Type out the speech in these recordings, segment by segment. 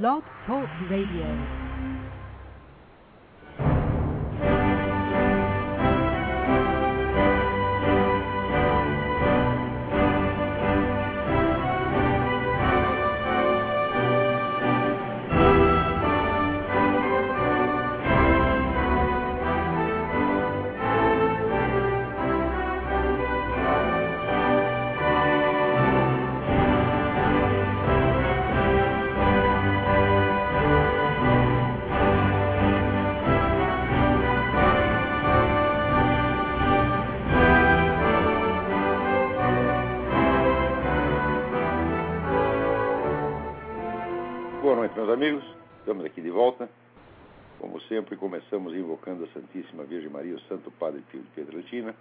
Blog Talk Radio. Sempre, começamos invocando a Santíssima Virgem Maria, o Santo Padre Pio de Pietrelcina,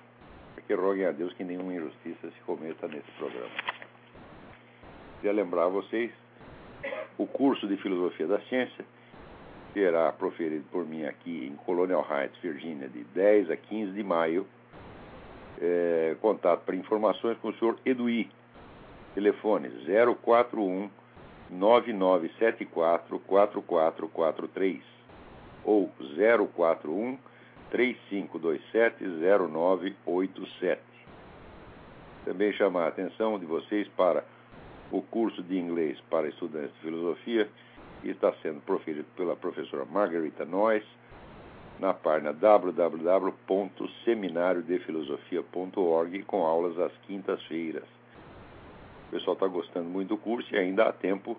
para que roguem a Deus que nenhuma injustiça se cometa nesse programa. Queria lembrar a vocês o curso de Filosofia da Ciência será proferido por mim aqui em Colonial Heights, Virgínia, de 10 a 15 de maio. É, contato para informações com o senhor Eduí. Telefone 041 9974-4443 ou 041 3527-0987. Também chamar a atenção de vocês para o curso de inglês para estudantes de filosofia que está sendo proferido pela professora Margarita Noyes na página www.seminariodefilosofia.org com aulas às quintas-feiras. O pessoal está gostando muito do curso e ainda há tempo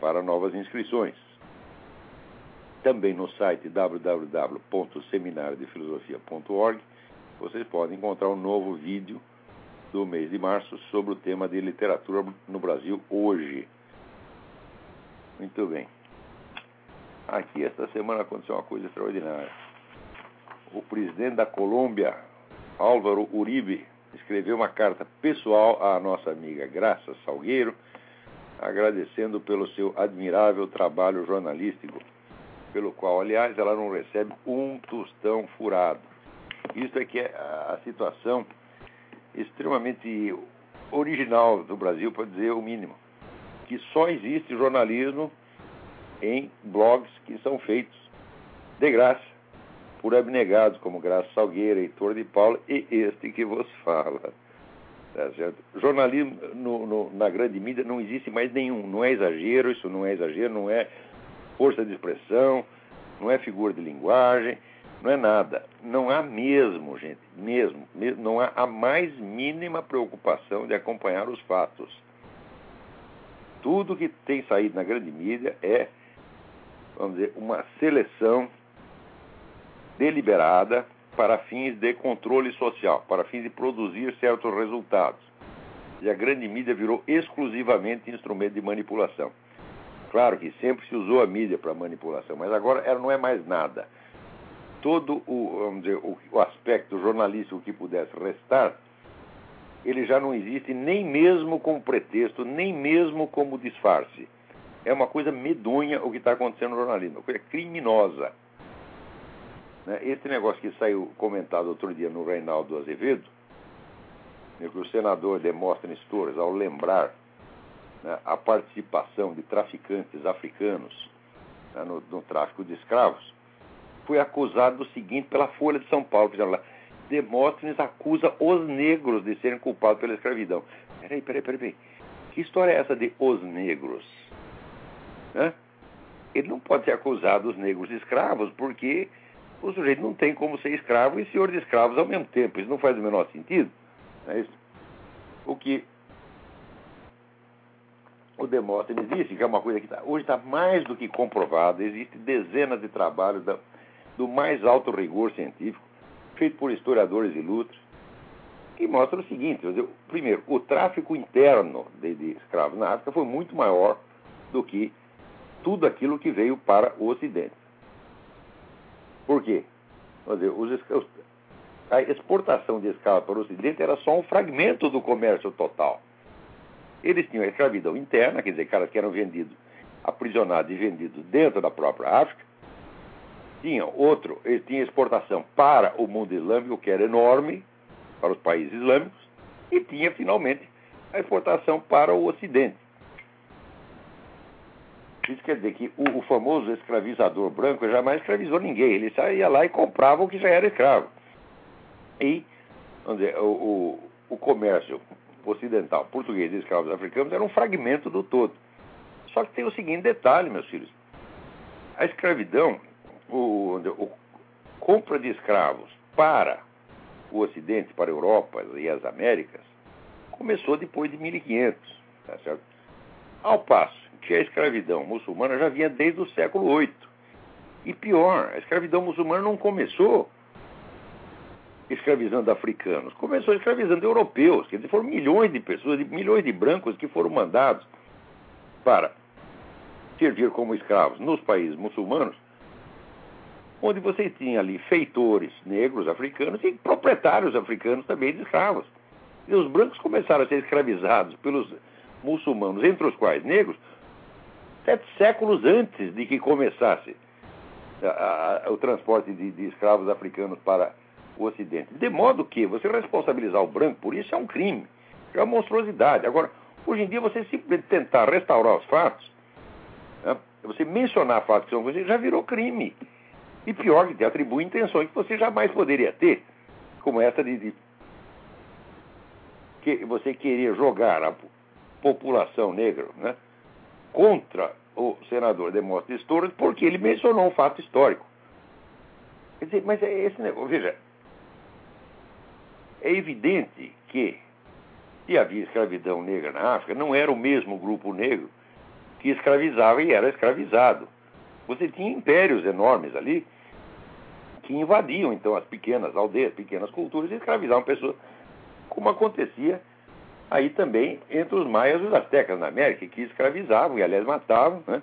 para novas inscrições. Também no site www.seminariodefilosofia.org vocês podem encontrar um novo vídeo do mês de março sobre o tema de literatura no Brasil hoje. Muito bem. Aqui esta semana aconteceu uma coisa extraordinária. O presidente da Colômbia, Álvaro Uribe, escreveu uma carta pessoal à nossa amiga Graça Salgueiro, agradecendo pelo seu admirável trabalho jornalístico, pelo qual, aliás, ela não recebe um tostão furado. Isso é que é a situação extremamente original do Brasil, para dizer o mínimo, que só existe jornalismo em blogs que são feitos de graça por abnegados como Graça Salgueira, Heitor de Paula e este que vos fala. Tá certo? Jornalismo no, no, na grande mídia não existe mais nenhum. Não é exagero, isso não é exagero, não é força de expressão, não é figura de linguagem, não é nada. Não há mesmo, gente, mesmo, mesmo não há a mais mínima preocupação de acompanhar os fatos. Tudo que tem saído na grande mídia é, vamos dizer, uma seleção deliberada para fins de controle social, para fins de produzir certos resultados. E a grande mídia virou exclusivamente instrumento de manipulação. Claro que sempre se usou a mídia para manipulação, mas agora ela não é mais nada. Todo o, vamos dizer, o, o aspecto jornalístico que pudesse restar, ele já não existe nem mesmo como pretexto, nem mesmo como disfarce. É uma coisa medonha o que está acontecendo no jornalismo, uma coisa criminosa. Né? Esse negócio que saiu comentado outro dia no Reinaldo Azevedo, que o senador Demóstenes Torres, ao lembrar né, a participação de traficantes africanos né, no, no, tráfico de escravos, foi acusado do seguinte pela Folha de São Paulo, que lá, Demóstenes acusa os negros de serem culpados pela escravidão. Peraí, peraí, peraí, peraí. Que história é essa de os negros? Né? Ele não pode ser acusado os negros de escravos, porque o sujeito não tem como ser escravo e senhor de escravos ao mesmo tempo. Isso não faz o menor sentido. É isso? O que o Demóstenes disse, que é uma coisa que tá, hoje está mais do que comprovada, existem dezenas de trabalhos da, do mais alto rigor científico, feito por historiadores ilustres, que mostram o seguinte: dizer, primeiro, o tráfico interno de, de escravos na África foi muito maior do que tudo aquilo que veio para o Ocidente. Por quê? Dizer, os, a exportação de escravos para o Ocidente era só um fragmento do comércio total. Eles tinham a escravidão interna, quer dizer, caras que eram vendidos, aprisionados e vendidos dentro da própria África. Tinham outro, eles tinham exportação para o mundo islâmico, que era enorme, para os países islâmicos, e tinha, finalmente, a exportação para o Ocidente. Isso quer dizer que o, o, famoso escravizador branco jamais escravizou ninguém. Ele saía lá e comprava o que já era escravo. E, dizer, o, o, o comércio ocidental, português e escravos africanos era um fragmento do todo. Só que tem o seguinte detalhe, meus filhos. A escravidão, o, o compra de escravos para o Ocidente, para a Europa e as Américas, começou depois de 1500, tá certo? Ao passo que a escravidão muçulmana já vinha desde o século VIII. E pior, a escravidão muçulmana não começou escravizando africanos, começou escravizando europeus. Quer dizer, foram milhões de pessoas, milhões de brancos que foram mandados para servir como escravos nos países muçulmanos, onde você tinha ali feitores negros africanos e proprietários africanos também de escravos. E os brancos começaram a ser escravizados pelos muçulmanos, entre os quais negros, sete séculos antes de que começasse a, a, o transporte de, de, escravos africanos para o Ocidente. De modo que você responsabilizar o branco por isso é um crime, é uma monstruosidade. Agora, hoje em dia, você simplesmente tentar restaurar os fatos, né, você mencionar fatos que são você já virou crime. E pior, que te atribui intenções que você jamais poderia ter, como essa de, de que você querer jogar a população negra, né? contra o senador Demóstenes Torres porque ele mencionou um fato histórico. Quer dizer, mas é esse negócio, veja, é evidente que se havia escravidão negra na África, não era o mesmo grupo negro que escravizava e era escravizado. Você tinha impérios enormes ali que invadiam então as pequenas aldeias, pequenas culturas e escravizavam pessoas, como acontecia aí também entre os maias e os astecas na América, que escravizavam e, aliás, matavam né,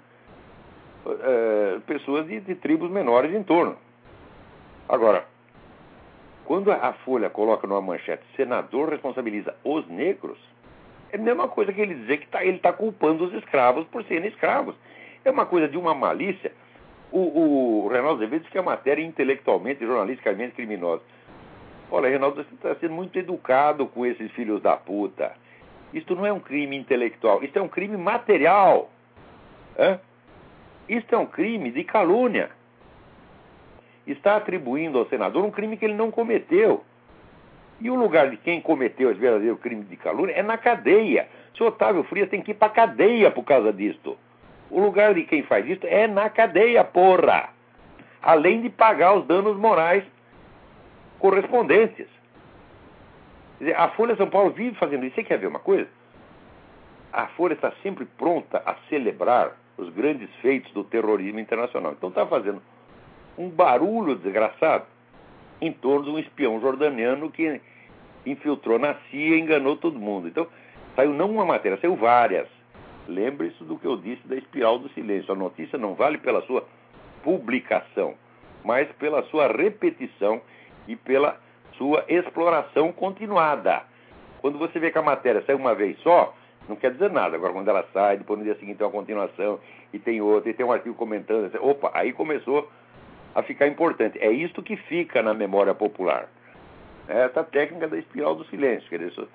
é, pessoas de, de, tribos menores em torno. Agora, quando a Folha coloca numa manchete senador responsabiliza os negros, é a mesma coisa que ele dizer que tá, ele está culpando os escravos por serem escravos. É uma coisa de uma malícia. O, o Reinaldo Azevedo diz que a matéria é intelectualmente e jornalisticamente criminosa. Olha, Reinaldo, você está sendo muito educado com esses filhos da puta. Isto não é um crime intelectual, isto é um crime material. É? Isto é um crime de calúnia. Está atribuindo ao senador um crime que ele não cometeu. E o lugar de quem cometeu esse verdadeiro crime de calúnia é na cadeia. O senhor Otávio Frias tem que ir para cadeia por causa disto. O lugar de quem faz isso é na cadeia, porra. Além de pagar os danos morais correspondentes. Dizer, a Folha São Paulo vive fazendo isso. Você quer ver uma coisa? A Folha está sempre pronta a celebrar os grandes feitos do terrorismo internacional. Então está fazendo um barulho desgraçado em torno de um espião jordaniano que infiltrou na CIA e enganou todo mundo. Então, saiu não uma matéria, saiu várias. Lembre-se do que eu disse da espiral do silêncio. A notícia não vale pela sua publicação, mas pela sua repetição e pela sua exploração continuada. Quando você vê que a matéria sai uma vez só, não quer dizer nada. Agora, quando ela sai, depois no dia seguinte tem uma continuação, e tem outra, e tem um artigo comentando, opa, aí começou a ficar importante. É isto que fica na memória popular. É essa técnica da espiral do silêncio. Quer dizer,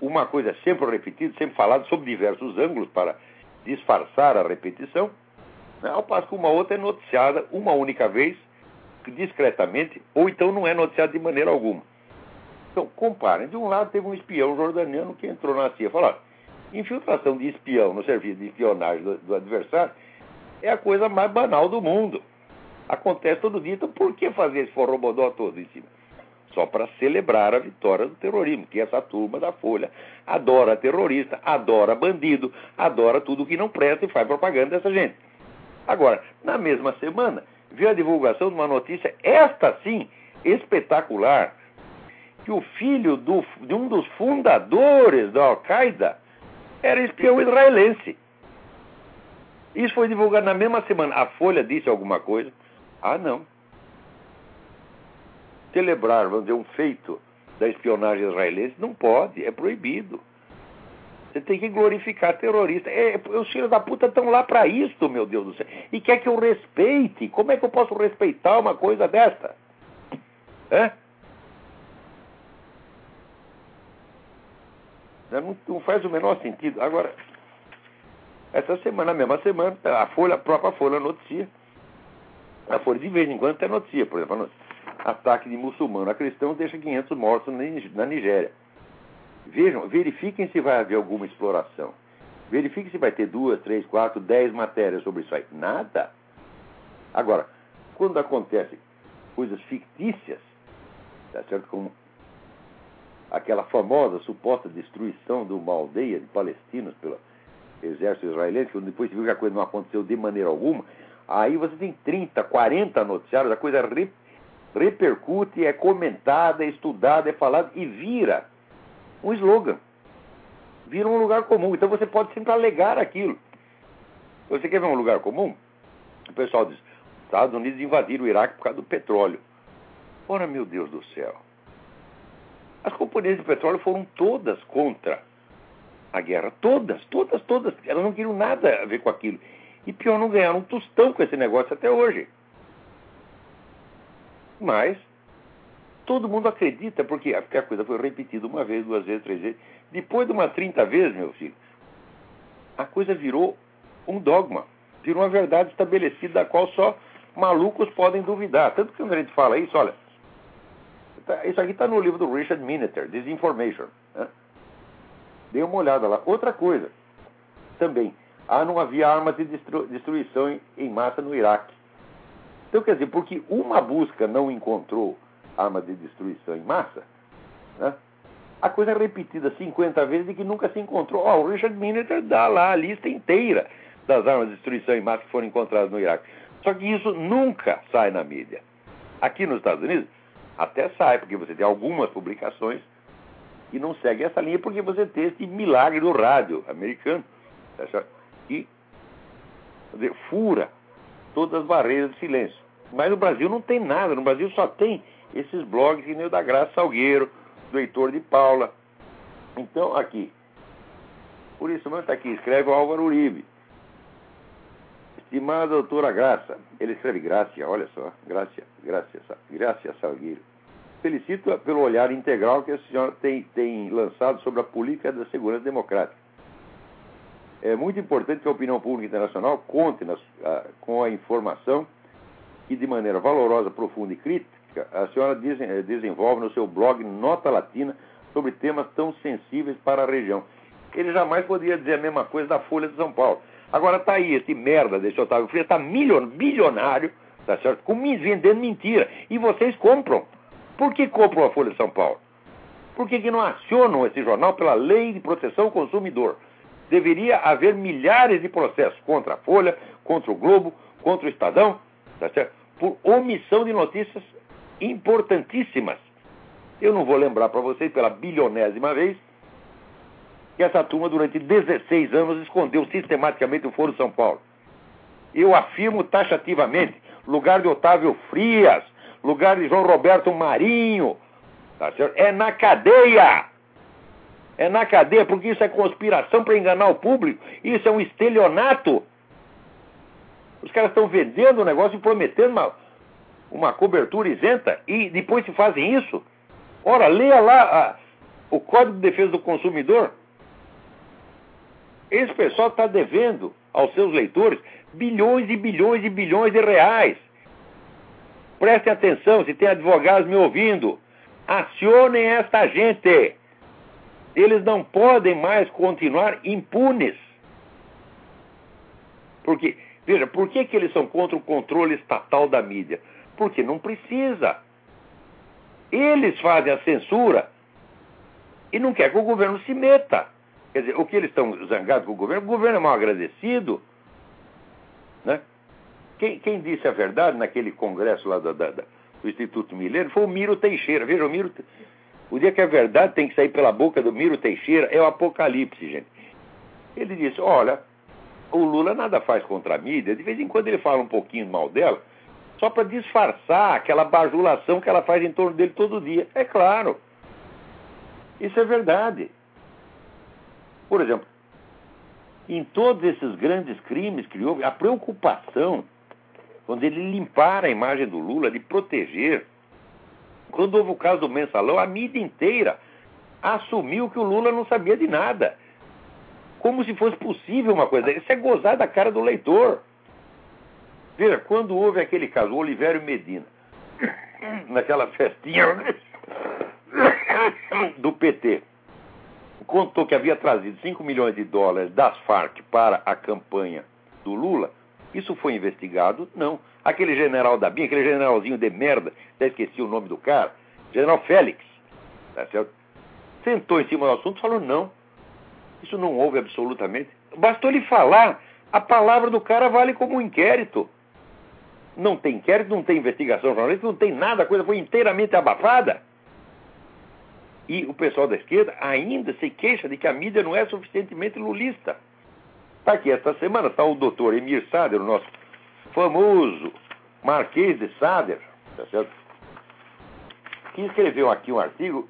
uma coisa sempre repetida, sempre falada sob diversos ângulos para disfarçar a repetição, né, ao passo que uma outra é noticiada uma única vez discretamente, ou então não é noticiado de maneira alguma. Então, comparem. De um lado, teve um espião jordaniano que entrou na CIA. Falou, infiltração de espião no serviço de espionagem do, do adversário é a coisa mais banal do mundo. Acontece todo dia, então por que fazer esse forrobodó todo em cima? Só para celebrar a vitória do terrorismo, que essa turma da Folha adora terrorista, adora bandido, adora tudo que não presta e faz propaganda dessa gente. Agora, na mesma semana, viu a divulgação de uma notícia, esta sim, espetacular, que o filho do, de um dos fundadores da Al-Qaeda era espião israelense. Isso foi divulgado na mesma semana. A Folha disse alguma coisa? Ah, não. Celebrar, vamos dizer, um feito da espionagem israelense não pode, é proibido. Você tem que glorificar terrorista. É, os filhos da puta estão lá para isso, meu Deus do céu. E quer que eu respeite. Como é que eu posso respeitar uma coisa dessa? É? Não, não faz o menor sentido. Agora, Essa semana, na mesma semana, a Folha, a própria Folha noticia. A Folha de vez em quando tem notícia, por exemplo, ataque de muçulmano a cristão deixa 500 mortos na Nigéria. Vejam, verifiquem se vai haver alguma exploração. Verifiquem se vai ter duas, três, quatro, dez matérias sobre isso aí. Nada. Agora, quando acontecem coisas fictícias, tá certo? Como aquela famosa suposta destruição de uma aldeia de palestinos pelo exército israelense, que depois viu que a coisa não aconteceu de maneira alguma, aí você tem 30, 40 noticiários, a coisa re, repercute, é comentada, é estudada, é falada e vira um slogan. Vira um lugar comum. Então você pode sempre alegar aquilo. Você quer ver um lugar comum? O pessoal diz: Estados Unidos invadiram o Iraque por causa do petróleo. Ora, meu Deus do céu. As companhias de petróleo foram todas contra a guerra. Todas, todas, todas. Elas não queriam nada a ver com aquilo. E pior, não ganharam um tostão com esse negócio até hoje. Mas todo mundo acredita, porque a coisa foi repetida uma vez, duas vezes, três vezes. Depois de umas 30 vezes, meu filho, a coisa virou um dogma. Virou uma verdade estabelecida da qual só malucos podem duvidar. Tanto que quando a gente fala isso, olha, tá, isso aqui está no livro do Richard Mineter, Disinformation. Né? Dê uma olhada lá. Outra coisa, também, ah, não havia armas de destru destruição em, massa no Iraque. Então, quer dizer, porque uma busca não encontrou arma de destruição em massa, né? a coisa é repetida 50 vezes e que nunca se encontrou. Oh, o Richard Mineter dá lá a lista inteira das armas de destruição em massa que foram encontradas no Iraque. Só que isso nunca sai na mídia. Aqui nos Estados Unidos, até sai, porque você tem algumas publicações que não seguem essa linha, porque você tem esse milagre do rádio americano, tá que dizer, fura todas as barreiras de silêncio. Mas no Brasil não tem nada, no Brasil só tem esses blogs que nem o da Graça Salgueiro, do Heitor de Paula. Então, aqui, por isso mesmo está aqui, escreve o Álvaro Uribe. Estimada doutora Graça, ele escreve Grácia, olha só, Grácia, Grácia, Grácia Salgueiro. Felicito pelo olhar integral que a senhora tem, tem lançado sobre a política da segurança democrática. É muito importante que a opinião pública internacional conte nas, a, com a informação que, de maneira valorosa, profunda e crítica, a senhora eh, desenvolve no seu blog Nota Latina sobre temas tão sensíveis para a região. Ele jamais poderia dizer a mesma coisa da Folha de São Paulo. Agora tá aí, esse merda desse Otávio Frias está bilionário, tá certo? Com, vendendo mentira. E vocês compram. Por que compram a Folha de São Paulo? Por que, que não acionam esse jornal pela lei de proteção ao consumidor? Deveria haver milhares de processos contra a Folha, contra o Globo, contra o Estadão, tá certo? por omissão de notícias importantíssimas. Eu não vou lembrar para vocês pela bilionésima vez que essa turma, durante 16 anos, escondeu sistematicamente o Foro São Paulo. Eu afirmo taxativamente: lugar de Otávio Frias, lugar de João Roberto Marinho, tá é na cadeia. É na cadeia, porque isso é conspiração para enganar o público, isso é um estelionato. Os caras estão vendendo o negócio e prometendo uma, uma cobertura isenta e depois se fazem isso. Ora, leia lá a, o Código de Defesa do Consumidor. Esse pessoal está devendo aos seus leitores bilhões e bilhões e bilhões de reais. Prestem atenção, se tem advogados me ouvindo, acionem esta gente. Eles não podem mais continuar impunes. Porque, veja, por que, que eles são contra o controle estatal da mídia? Porque não precisa. Eles fazem a censura e não quer que o governo se meta. Quer dizer, o que eles estão zangados com o governo? O governo é mal agradecido. Né? Quem, quem disse a verdade naquele congresso lá da, da, da, do Instituto Milênio foi o Miro Teixeira. Veja, o Miro. O dia que a verdade tem que sair pela boca do Miro Teixeira é o apocalipse, gente. Ele disse: olha, o Lula nada faz contra a mídia, de vez em quando ele fala um pouquinho mal dela, só para disfarçar aquela bajulação que ela faz em torno dele todo dia. É claro. Isso é verdade. Por exemplo, em todos esses grandes crimes que houve, a preocupação, quando ele limpar a imagem do Lula, de proteger. Quando houve o caso do mensalão, a mídia inteira assumiu que o Lula não sabia de nada. Como se fosse possível uma coisa. Isso é gozar da cara do leitor. Veja, quando houve aquele caso, o Olivério Medina, naquela festinha do PT, contou que havia trazido 5 milhões de dólares das Farc para a campanha do Lula, isso foi investigado? Não. Aquele general da BIM, aquele generalzinho de merda, já esqueci o nome do cara, general Félix, tá certo? sentou em cima do assunto e falou: não, isso não houve absolutamente. Bastou ele falar, a palavra do cara vale como um inquérito. Não tem inquérito, não tem investigação jornalística, não tem nada, a coisa foi inteiramente abafada. E o pessoal da esquerda ainda se queixa de que a mídia não é suficientemente lulista. Está aqui, esta semana está o doutor Emir Sader, o nosso famoso Marquês de Sader, tá certo? que escreveu aqui um artigo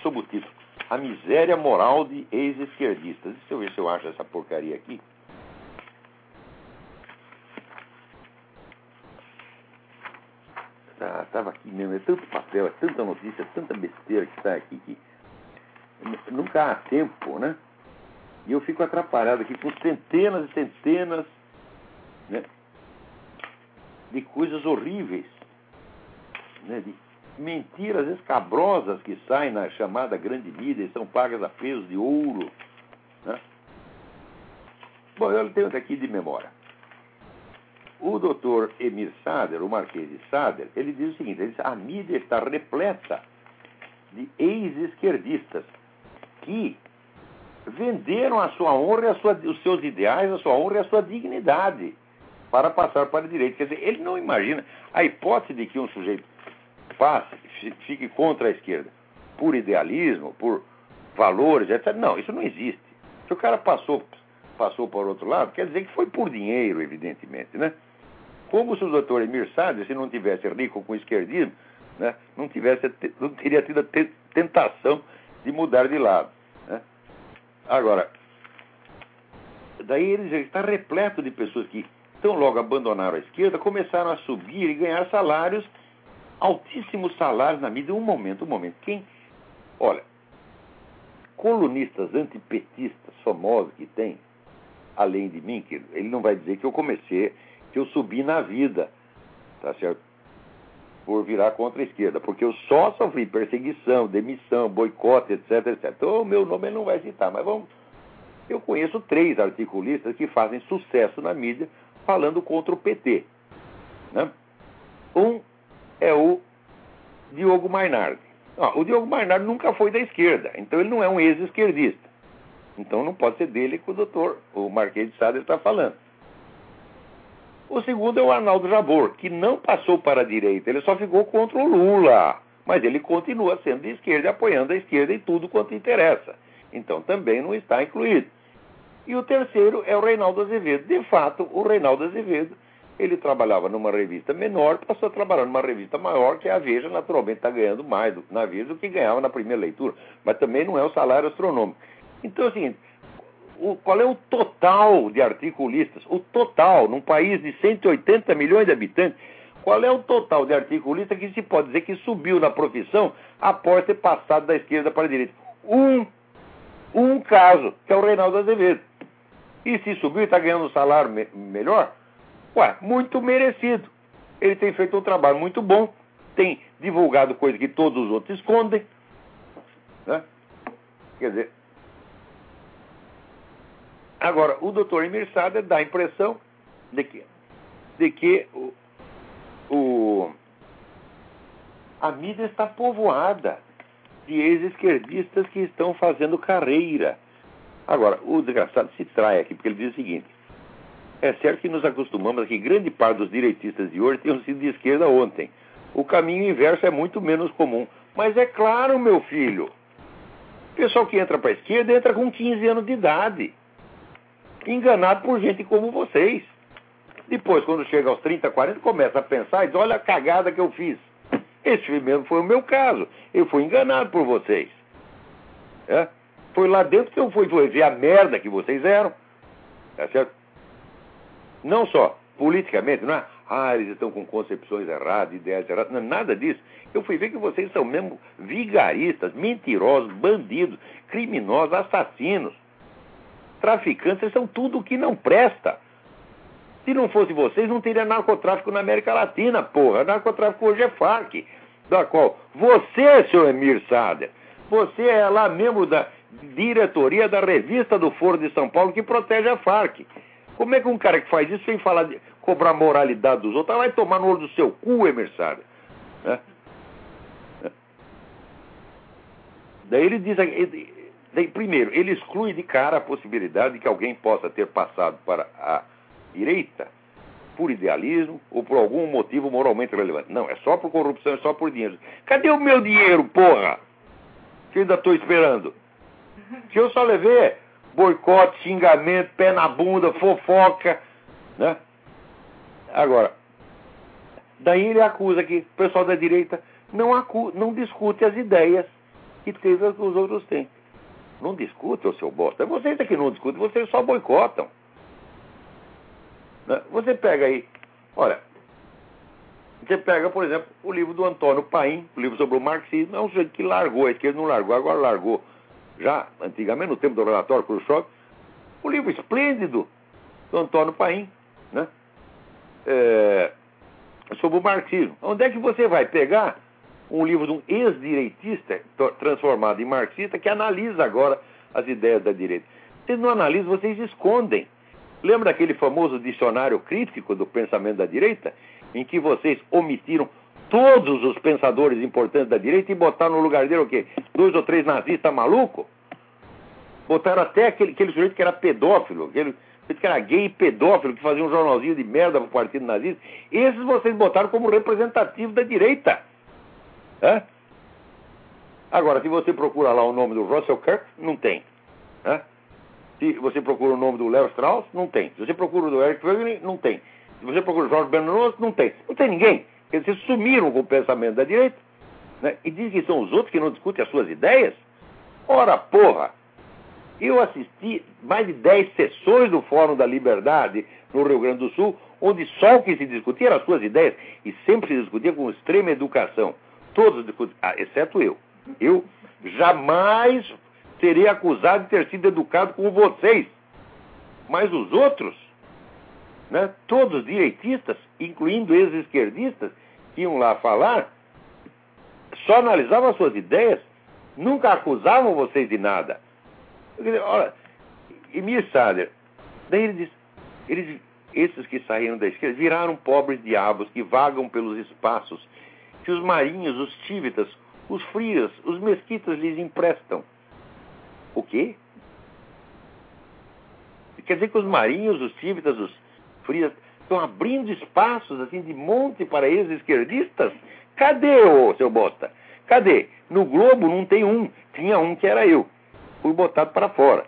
sob o título A Miséria Moral de Ex-Esquerdistas. Deixa eu ver se eu acho essa porcaria aqui. Estava aqui mesmo, é tanto papel, é tanta notícia, é tanta besteira que está aqui que nunca há tempo, né? E eu fico atrapalhado aqui com centenas e centenas né, de coisas horríveis, né, de mentiras escabrosas que saem na chamada grande mídia e são pagas a peso de ouro. Né? Bom, eu tenho aqui de memória. O doutor Emir Sader, o Marquês de Sader, ele diz o seguinte: ele diz, a mídia está repleta de ex-esquerdistas que venderam a sua honra, a sua, os seus ideais, a sua honra e a sua dignidade para passar para a direita. Quer dizer, ele não imagina a hipótese de que um sujeito passe, fique contra a esquerda por idealismo, por valores, etc. Não, isso não existe. Se o cara passou, passou para o outro lado, quer dizer que foi por dinheiro, evidentemente, né? Como se o doutor Emir Sader, se não tivesse rico com esquerdismo, né, não, tivesse, não teria tido a tentação de mudar de lado. Né? Agora, daí ele está repleto de pessoas que, tão logo abandonaram a esquerda, começaram a subir e ganhar salários, altíssimos salários na mídia. Um momento, um momento. Quem. Olha, colunistas antipetistas famosos que tem, além de mim, que ele não vai dizer que eu comecei, que eu subi na vida, tá certo? por virar contra a esquerda, porque eu só sofri perseguição, demissão, boicote, etc, etc. Então, o meu nome ele não vai citar, mas vamos. Eu conheço três articulistas que fazem sucesso na mídia falando contra o PT. Né? Um é o Diogo Mainardi. Ah, o Diogo Mainardi nunca foi da esquerda, então ele não é um ex-esquerdista. Então não pode ser dele que o doutor, o Marquês de Sade está falando. O segundo é o Arnaldo Jabor, que não passou para a direita, ele só ficou contra o Lula. Mas ele continua sendo de esquerda, apoiando a esquerda em tudo quanto interessa. Então também não está incluído. E o terceiro é o Reinaldo Azevedo. De fato, o Reinaldo Azevedo, ele trabalhava numa revista menor, passou a trabalhar numa revista maior, que é a Veja, naturalmente está ganhando mais na Veja do que ganhava na primeira leitura. Mas também não é o salário astronômico. Então, assim, o, qual é o total de articulistas? O total, num país de 180 milhões de habitantes, qual é o total de articulistas que se pode dizer que subiu na profissão após ter passado da esquerda para a direita? Um. Um caso, que é o Reinaldo Azevedo. E se subiu e está ganhando um salário me melhor? Ué, muito merecido. Ele tem feito um trabalho muito bom, tem divulgado coisas que todos os outros escondem. Né? Quer dizer, Agora, o doutor Emir dá a impressão de que, de que o, o, a mídia está povoada de ex-esquerdistas que estão fazendo carreira. Agora, o desgraçado se trai aqui, porque ele diz o seguinte: é certo que nos acostumamos a que grande parte dos direitistas de hoje tenham sido de esquerda ontem. O caminho inverso é muito menos comum. Mas é claro, meu filho, o pessoal que entra para a esquerda entra com 15 anos de idade enganado por gente como vocês. Depois, quando chega aos 30, 40, começa a pensar e diz: olha a cagada que eu fiz. Esse mesmo foi o meu caso. Eu fui enganado por vocês. É? Foi lá dentro que eu fui, ver a merda que vocês eram. Tá certo? Não só politicamente, não é? Ah, eles estão com concepções erradas, ideias erradas. Não, nada disso. Eu fui ver que vocês são mesmo vigaristas, mentirosos, bandidos, criminosos, assassinos. traficantes, vocês são tudo que não presta. Se não fosse vocês, não teria narcotráfico na América Latina, porra. Narcotráfico hoje é FARC, da qual você, senhor Emir Sader, você é lá membro da diretoria da revista do Foro de São Paulo que protege a FARC. Como é que um cara que faz isso sem falar de cobrar moralidade dos outros, vai tomar no olho do seu cu, Sader? Né? Daí ele diz, daí, primeiro, ele exclui de cara a possibilidade de que alguém possa ter passado para a direita por idealismo ou por algum motivo moralmente relevante. Não, é só por corrupção, é só por dinheiro. Cadê o meu dinheiro, porra? Que eu ainda estou esperando. Que eu só levei boicote, xingamento, pé na bunda, fofoca, né? Agora, daí ele acusa que o pessoal da direita não, acu não discute as ideias que os outros têm. Não discute, seu bosta. É vocês é que não discutem, vocês só boicotam. Né? Você pega aí, olha, você pega, por exemplo, o livro do Antônio Paim, o livro sobre o marxismo, é um sujeito que largou, a esquerda não largou, agora largou. Já antigamente, no tempo do relatório Khrushchev, o livro esplêndido do Antônio Paim, né? É, sobre o marxismo. Onde é que você vai pegar um livro de um ex-direitista transformado em marxista que analisa agora as ideias da direita? Vocês não analisam, vocês escondem. Lembra daquele famoso dicionário crítico do pensamento da direita, em que vocês omitiram todos os pensadores importantes da direita e botaram no lugar dele o quê? Dois ou três nazistas malucos? Botaram até aquele, aquele sujeito que era pedófilo, aquele sujeito que era gay e pedófilo, que fazia um jornalzinho de merda pro partido nazista. Esses vocês botaram como representativo da direita. Hã? Agora, se você procura lá o nome do Russell Kirk, não tem. Hã? Se você procura o nome do Léo Strauss, não tem. Se você procura o do Eric Wagner, não tem. Se você procura o Jorge Bernanos, não tem. Não tem ninguém. Eles sumiram com o pensamento da direita. Né? E dizem que são os outros que não discutem as suas ideias. Ora, porra! Eu assisti mais de 10 sessões do Fórum da Liberdade no Rio Grande do Sul, onde só o que se discutia eram as suas ideias, e sempre se discutia com extrema educação. Todos discutiam, ah, exceto eu. Eu jamais serei acusado de ter sido educado com vocês. Mas os outros, né, todos direitistas, incluindo ex-esquerdistas, que iam lá falar, só analisavam as suas ideias, nunca acusavam vocês de nada. Olha, Emir Sader, daí ele diz, eles, esses que saíram da esquerda viraram pobres diabos que vagam pelos espaços que os marinhos, os tívitas, os frias, os mesquitas lhes emprestam. O quê? Quer dizer que os marinhos, os tívitas, os estão abrindo espaços assim de monte para ex-esquerdistas? Cadê, ô seu bosta? Cadê? No Globo não tem um. Tinha um que era eu. Fui botado para fora.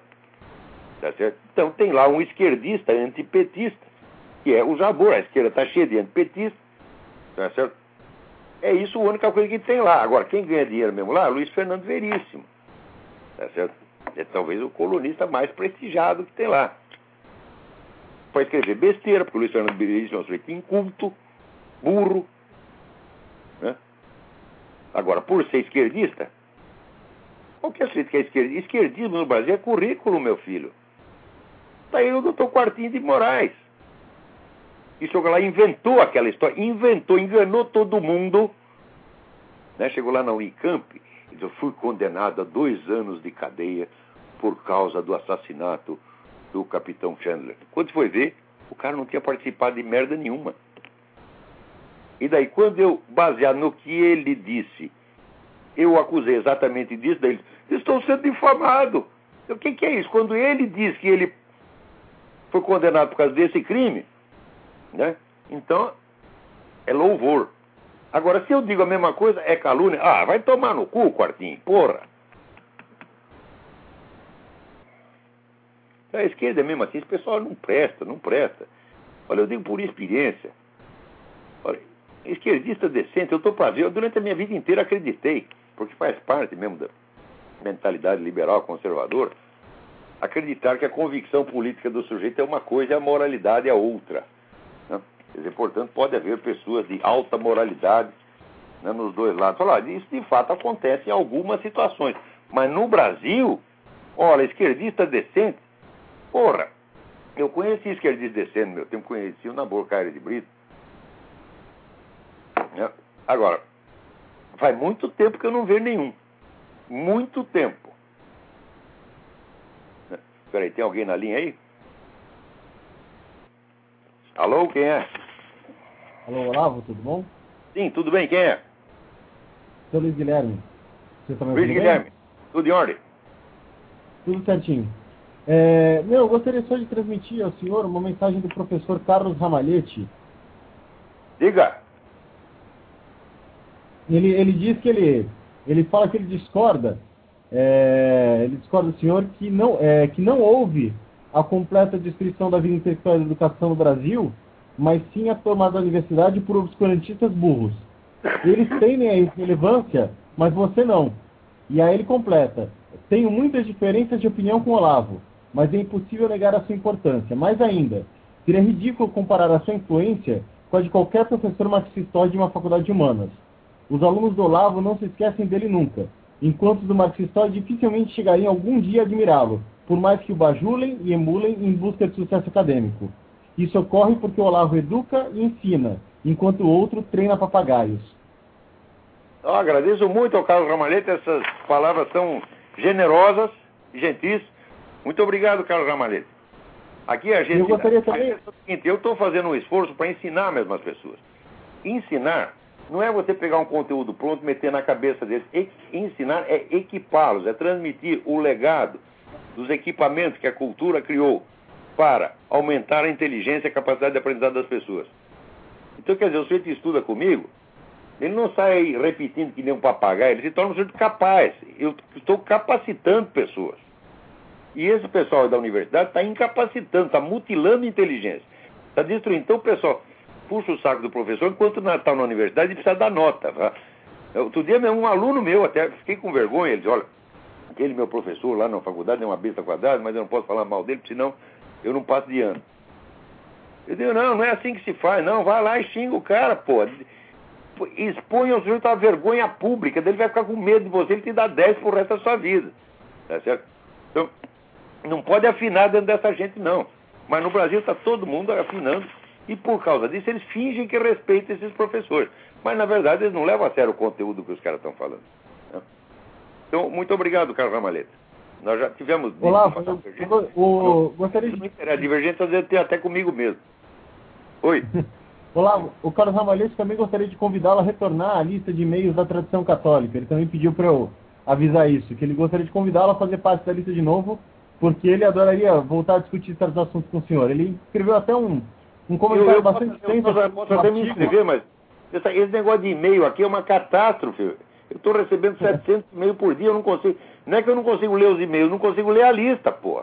Tá certo? Então tem lá um esquerdista antipetista, que é o Jabor. A esquerda está cheia de antipetistas. Tá certo? É isso a única coisa que tem lá. Agora, quem ganha dinheiro mesmo lá? Luiz Fernando Veríssimo. Tá certo? É talvez o colunista mais prestigiado que tem lá. Pode escrever besteira, porque o Luiz Fernando Veríssimo é um sujeito inculto, burro. Né? Agora, por ser esquerdista, qualquer sujeito que é esquerdista, esquerdismo no Brasil é currículo, meu filho. Está aí o doutor Quartinho de Moraes. E chegou lá inventou aquela história, inventou, enganou todo mundo. Né? Chegou lá na Unicamp e disse, eu fui condenado a dois anos de cadeia por causa do assassinato do capitão Chandler. Quando foi ver, o cara não tinha participado de merda nenhuma. E daí, quando eu, baseado no que ele disse, eu acusei exatamente disso, daí ele estou sendo difamado. O que, que é isso? Quando ele diz que ele foi condenado por causa desse crime, né? Então, é louvor. Agora, se eu digo a mesma coisa, é calúnia. Ah, vai tomar no cu, quartinho, porra. A esquerda é mesmo assim, esse pessoal não presta, não presta. Olha, eu digo por experiência. Olha, esquerdista decente, eu estou para ver, eu durante a minha vida inteira acreditei, porque faz parte mesmo da mentalidade liberal conservadora, acreditar que a convicção política do sujeito é uma coisa e a moralidade é outra. Né? Quer dizer, portanto, pode haver pessoas de alta moralidade né, nos dois lados. Falar, isso de fato acontece em algumas situações. Mas no Brasil, olha, esquerdista decente Porra, eu conheci isso que ele diz descendo meu tempo, conheci o Naborcaire de Brito. É, agora, faz muito tempo que eu não vejo nenhum. Muito tempo. Peraí, tem alguém na linha aí? Alô, quem é? Alô, Olavo, tudo bom? Sim, tudo bem, quem é? Sou Luiz Guilherme. Você também Luiz Guilherme, tudo em ordem? Tudo certinho. É, meu, eu gostaria só de transmitir ao senhor uma mensagem do professor Carlos Ramalhete. Diga. Ele, ele diz que ele, ele fala que ele discorda, é, ele discorda do senhor que não, é, que não houve a completa descrição da vida intelectual e da educação no Brasil, mas sim a tomada da universidade por obscurantistas burros. Eles têm a relevância, mas você não. E aí ele completa. Tenho muitas diferenças de opinião com Olavo mas é impossível negar a sua importância. Mais ainda, seria ridículo comparar a sua influência com a de qualquer professor marxista de uma faculdade de humanas. Os alunos do Olavo não se esquecem dele nunca, enquanto os do marxista dificilmente chegariam algum dia a admirá-lo, por mais que o bajulem e emulem em busca de sucesso acadêmico. Isso ocorre porque o Olavo educa e ensina, enquanto o outro treina papagaios. Eu agradeço muito ao Carlos Ramalhete essas palavras tão generosas e gentis muito obrigado, Carlos Ramalhete. Aqui a gente. Eu gostaria também. É seguinte, eu estou fazendo um esforço para ensinar mesmo as pessoas. Ensinar não é você pegar um conteúdo pronto e meter na cabeça deles. Ensinar é equipá-los, é transmitir o legado dos equipamentos que a cultura criou para aumentar a inteligência e a capacidade de aprendizado das pessoas. Então, quer dizer, o sujeito estuda comigo, ele não sai repetindo que nem um papagaio, ele se torna um sujeito capaz. Eu estou capacitando pessoas. E esse pessoal da universidade está incapacitando, está mutilando a inteligência. Está destruindo. Então o pessoal puxa o saco do professor enquanto está na universidade e precisa dar nota. Tá? Outro dia um aluno meu, até fiquei com vergonha, ele disse, olha, aquele meu professor lá na faculdade é uma besta quadrada, mas eu não posso falar mal dele, senão eu não passo de ano. Eu digo, não, não é assim que se faz, não, vai lá e xinga o cara, pô. Exponha o sujeito à vergonha pública, ele vai ficar com medo de você, ele te dá 10 pro resto da sua vida. Tá certo? Então, não pode afinar dentro dessa gente, não. Mas no Brasil está todo mundo afinando. E por causa disso, eles fingem que respeitam esses professores. Mas, na verdade, eles não levam a sério o conteúdo que os caras estão falando. Né? Então, muito obrigado, Carlos Ramalheta. Nós já tivemos... Olá, eu, gostaria de... A divergência, às vezes, tem até comigo mesmo. Oi. Olá, o Carlos Ramalhete também gostaria de convidá-lo a retornar à lista de e-mails da tradição católica. Ele também pediu para eu avisar isso, que ele gostaria de convidá-lo a fazer parte da lista de novo porque ele adoraria voltar a discutir certos assuntos com o senhor. Ele escreveu até um, um comentário eu, eu bastante extenso. Eu posso, posso até me inscrever, mas essa, esse negócio de e-mail aqui é uma catástrofe. Eu estou recebendo 700 é. e-mails por dia, eu não consigo. Não é que eu não consigo ler os e-mails, eu não consigo ler a lista, pô.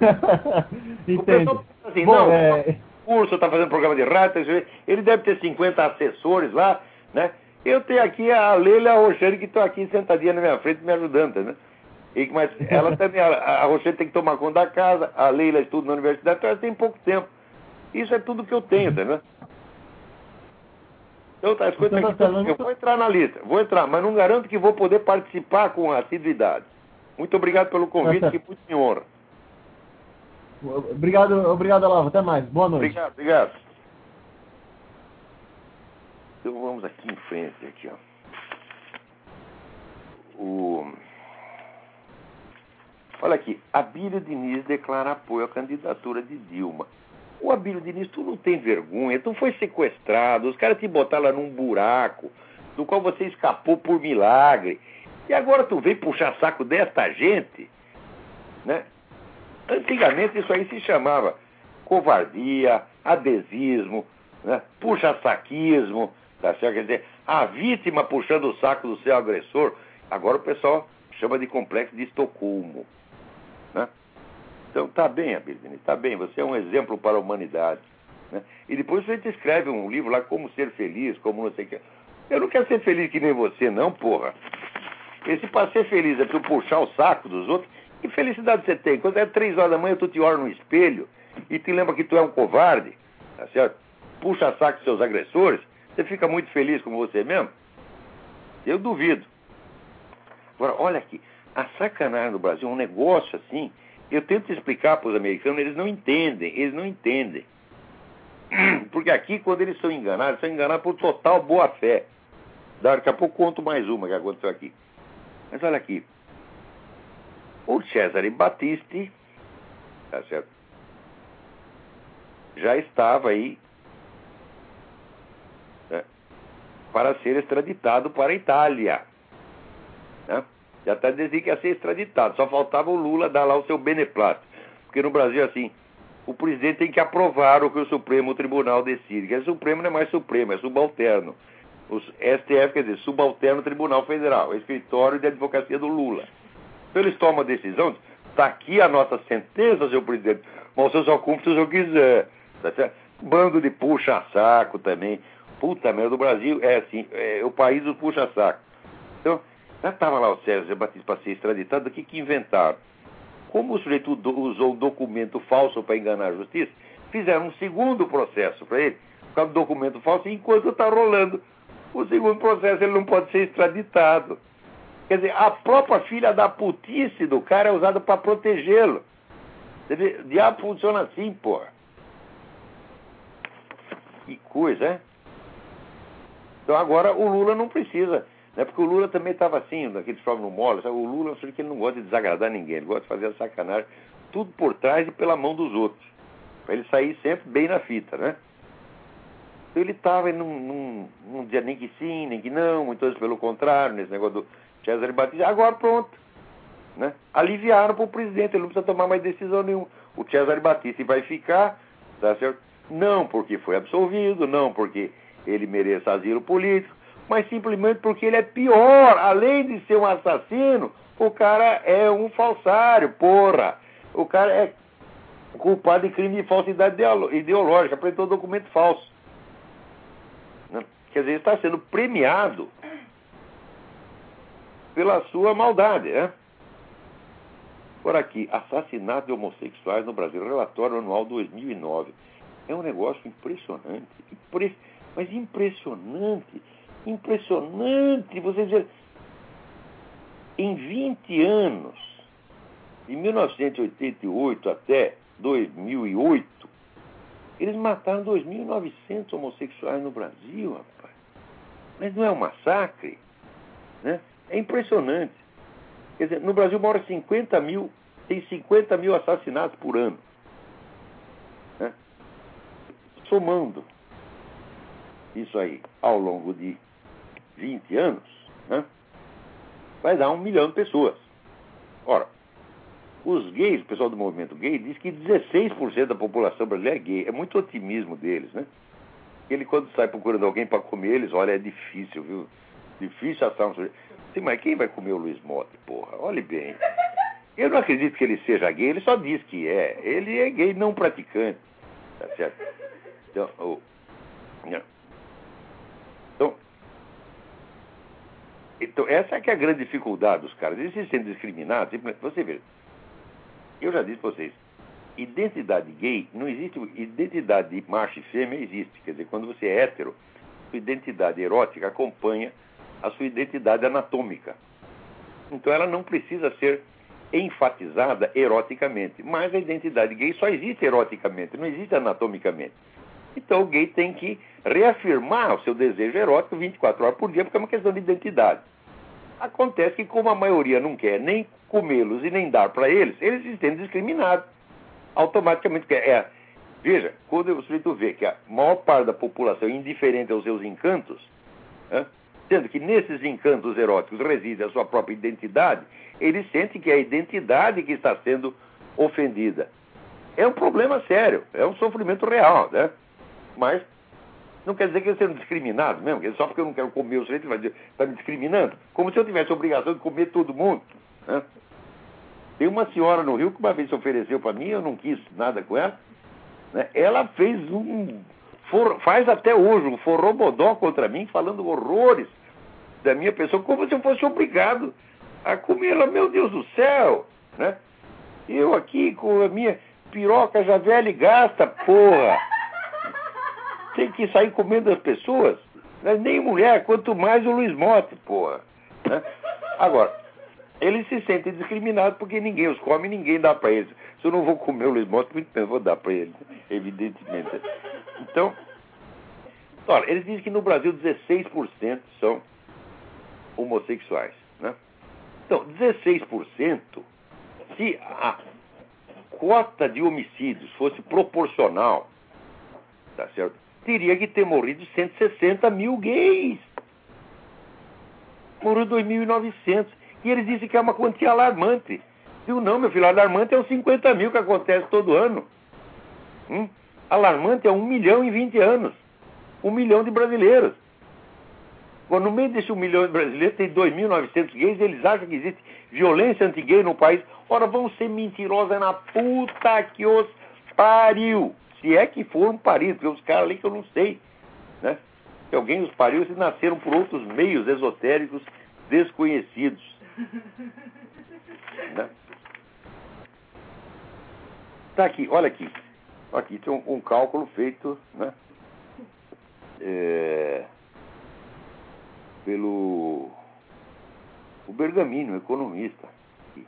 Entendo. Assim, Bom, não, é... curso, está fazendo programa de rádio, ele deve ter 50 assessores lá, né? Eu tenho aqui a Leila Roxane que estão aqui sentadinha na minha frente me ajudando, né? E, mas ela também, a, a Rochelle tem que tomar conta da casa, a Leila estuda na universidade, então ela tem pouco tempo. Isso é tudo que eu tenho, tá, né? Então, tá, as coisas então, tá, eu vou entrar na lista, vou entrar, mas não garanto que vou poder participar com assiduidade. Muito obrigado pelo convite, tá que muito me honra. Obrigado, obrigado, Olavo. Até mais. Boa noite. Obrigado, obrigado. Então vamos aqui em frente, aqui, ó. O... Olha aqui, Abílio Diniz declara apoio à candidatura de Dilma. O Abílio Diniz, tu não tem vergonha, tu foi sequestrado, os caras te botaram lá num buraco, do qual você escapou por milagre. E agora tu vem puxar saco desta gente, né? Antigamente isso aí se chamava covardia, adesismo, né? puxa-saquismo, tá certo? Quer dizer, a vítima puxando o saco do seu agressor. Agora o pessoal chama de complexo de Estocolmo. Então, tá bem, Abelino, tá bem, você é um exemplo para a humanidade. Né? E depois você escreve um livro lá, Como Ser Feliz, como não sei o que. Eu não quero ser feliz que nem você, não, porra. Esse para ser feliz é tu puxar o saco dos outros. Que felicidade você tem? Quando é três horas da manhã, tu te olha no espelho e te lembra que tu é um covarde, tá certo? Puxa saco dos seus agressores, você fica muito feliz com você mesmo? Eu duvido. Agora, olha aqui, a sacanagem do Brasil é um negócio assim Eu tento explicar para os americanos, eles não entendem, eles não entendem. Porque aqui, quando eles são enganados, são enganados por total boa fé. Daqui a pouco conto mais uma que aconteceu aqui. Mas olha aqui. O Cesare Battisti, tá certo? Já estava aí né, para ser extraditado para a Itália. Né? Já está dizendo que ia ser extraditado. Só faltava o Lula dar lá o seu beneplácito. Porque no Brasil, assim, o presidente tem que aprovar o que o Supremo Tribunal decide. Que o Supremo não é mais Supremo, é subalterno. O STF, quer dizer, subalterno Tribunal Federal, escritório de advocacia do Lula. Então eles tomam a decisão, está aqui a nossa sentença, seu presidente, mas você só cumpre se o senhor quiser. Tá? Bando de puxa-saco também. Puta merda, o Brasil é assim, é o país do puxa-saco. Já estava lá o Sérgio Batista para ser extraditado, o que, que inventaram? Como o sujeito usou um documento falso para enganar a justiça, fizeram um segundo processo para ele, por causa do documento falso, enquanto está rolando o segundo processo, ele não pode ser extraditado. Quer dizer, a própria filha da putice do cara é usada para protegê-lo. O diabo funciona assim, porra. Que coisa, é? Então agora o Lula não precisa. Né? Porque o Lula também estava assim, naqueles jogos no mole. Sabe? O Lula é um que ele não gosta de desagradar ninguém, ele gosta de fazer a sacanagem, tudo por trás e pela mão dos outros. Para ele sair sempre bem na fita, né? Então ele estava num, num, num dia nem que sim, nem que não, muitas vezes pelo contrário, nesse negócio do Cesare Batista. Agora pronto. Né? Aliviaram para o presidente, ele não precisa tomar mais decisão nenhuma. O Cesare Batista vai ficar, tá certo? Não porque foi absolvido, não porque ele mereça asilo político, mas simplesmente porque ele é pior. Além de ser um assassino, o cara é um falsário, porra. O cara é culpado de crime de falsidade ideológica, apresentou documento falso. Quer dizer, está sendo premiado pela sua maldade, né? Por aqui, assassinato de homossexuais no Brasil, relatório anual 2009. É um negócio impressionante, impre... mas impressionante, impressionante. Você dizer, em 20 anos, de 1988 até 2008, eles mataram 2.900 homossexuais no Brasil, rapaz. Mas não é um massacre? Né? É impressionante. Quer dizer, no Brasil mora 50 mil, tem 50 mil assassinatos por ano. Né? Somando isso aí ao longo de 20 anos, né? vai dar um milhão de pessoas. Ora, os gays, o pessoal do movimento gay, diz que 16% da população brasileira é gay. É muito otimismo deles, né? Ele, quando sai procurando alguém para comer, eles, olha, é difícil, viu? Difícil achar um sujeito. Sim, mas quem vai comer o Luiz Motti, porra? Olhe bem. Eu não acredito que ele seja gay, ele só diz que é. Ele é gay não praticante. Tá certo? Então, o, então, então, essa é que é a grande dificuldade dos caras. Eles se sentem discriminados. Você vê, eu já disse para vocês, identidade gay, não existe identidade de macho e fêmea, existe. Quer dizer, quando você é hétero, sua identidade erótica acompanha a sua identidade anatômica. Então ela não precisa ser enfatizada eroticamente. Mas a identidade gay só existe eroticamente, não existe anatomicamente. Então o gay tem que reafirmar o seu desejo erótico 24 horas por dia, porque é uma questão de identidade. Acontece que, como a maioria não quer nem comê-los e nem dar para eles, eles se sentem discriminados. Automaticamente. É, veja, quando o sujeito vê que a maior parte da população é indiferente aos seus encantos, né, sendo que nesses encantos eróticos reside a sua própria identidade, ele sente que é a identidade que está sendo ofendida. É um problema sério, é um sofrimento real, né? Mas não quer dizer que eles sejam discriminados mesmo, só porque eu não quero comer o sujeito, vai está me discriminando. Como se eu tivesse a obrigação de comer todo mundo. Né? Tem uma senhora no Rio que uma vez se ofereceu para mim, eu não quis nada com ela. Né? Ela fez um. For, faz até hoje um forrobodó contra mim, falando horrores da minha pessoa, como se eu fosse obrigado a comer ela, meu Deus do céu! Né? Eu aqui com a minha piroca já velha e gasta, porra! Tem que sair comendo as pessoas. Né? Nem mulher, quanto mais o Luiz Motti, porra. Né? Agora, eles se sentem discriminados porque ninguém os come, ninguém dá para eles. Se eu não vou comer o Luiz Motta, muito bem, vou dar para ele, evidentemente. Então, olha, eles dizem que no Brasil 16% são homossexuais. Né? Então, 16%, se a cota de homicídios fosse proporcional, tá certo? Teria que ter morrido 160 mil gays. Morreu 2.900. E eles dizem que é uma quantia alarmante. Digo, não, meu filho, alarmante é os 50 mil que acontece todo ano. Hum? Alarmante é um milhão em 20 anos. Um milhão de brasileiros. Quando no meio desse um milhão de brasileiros tem 2.900 gays, eles acham que existe violência anti-gay no país. Ora, vão ser mentirosa na puta que os pariu. Se é que foram paridos, porque os caras ali que eu não sei. Né? Que alguém os pariu, eles nasceram por outros meios esotéricos desconhecidos. né? Tá aqui, olha aqui. Aqui tem um, um cálculo feito né, é, pelo o Bergamino, economista. Aqui.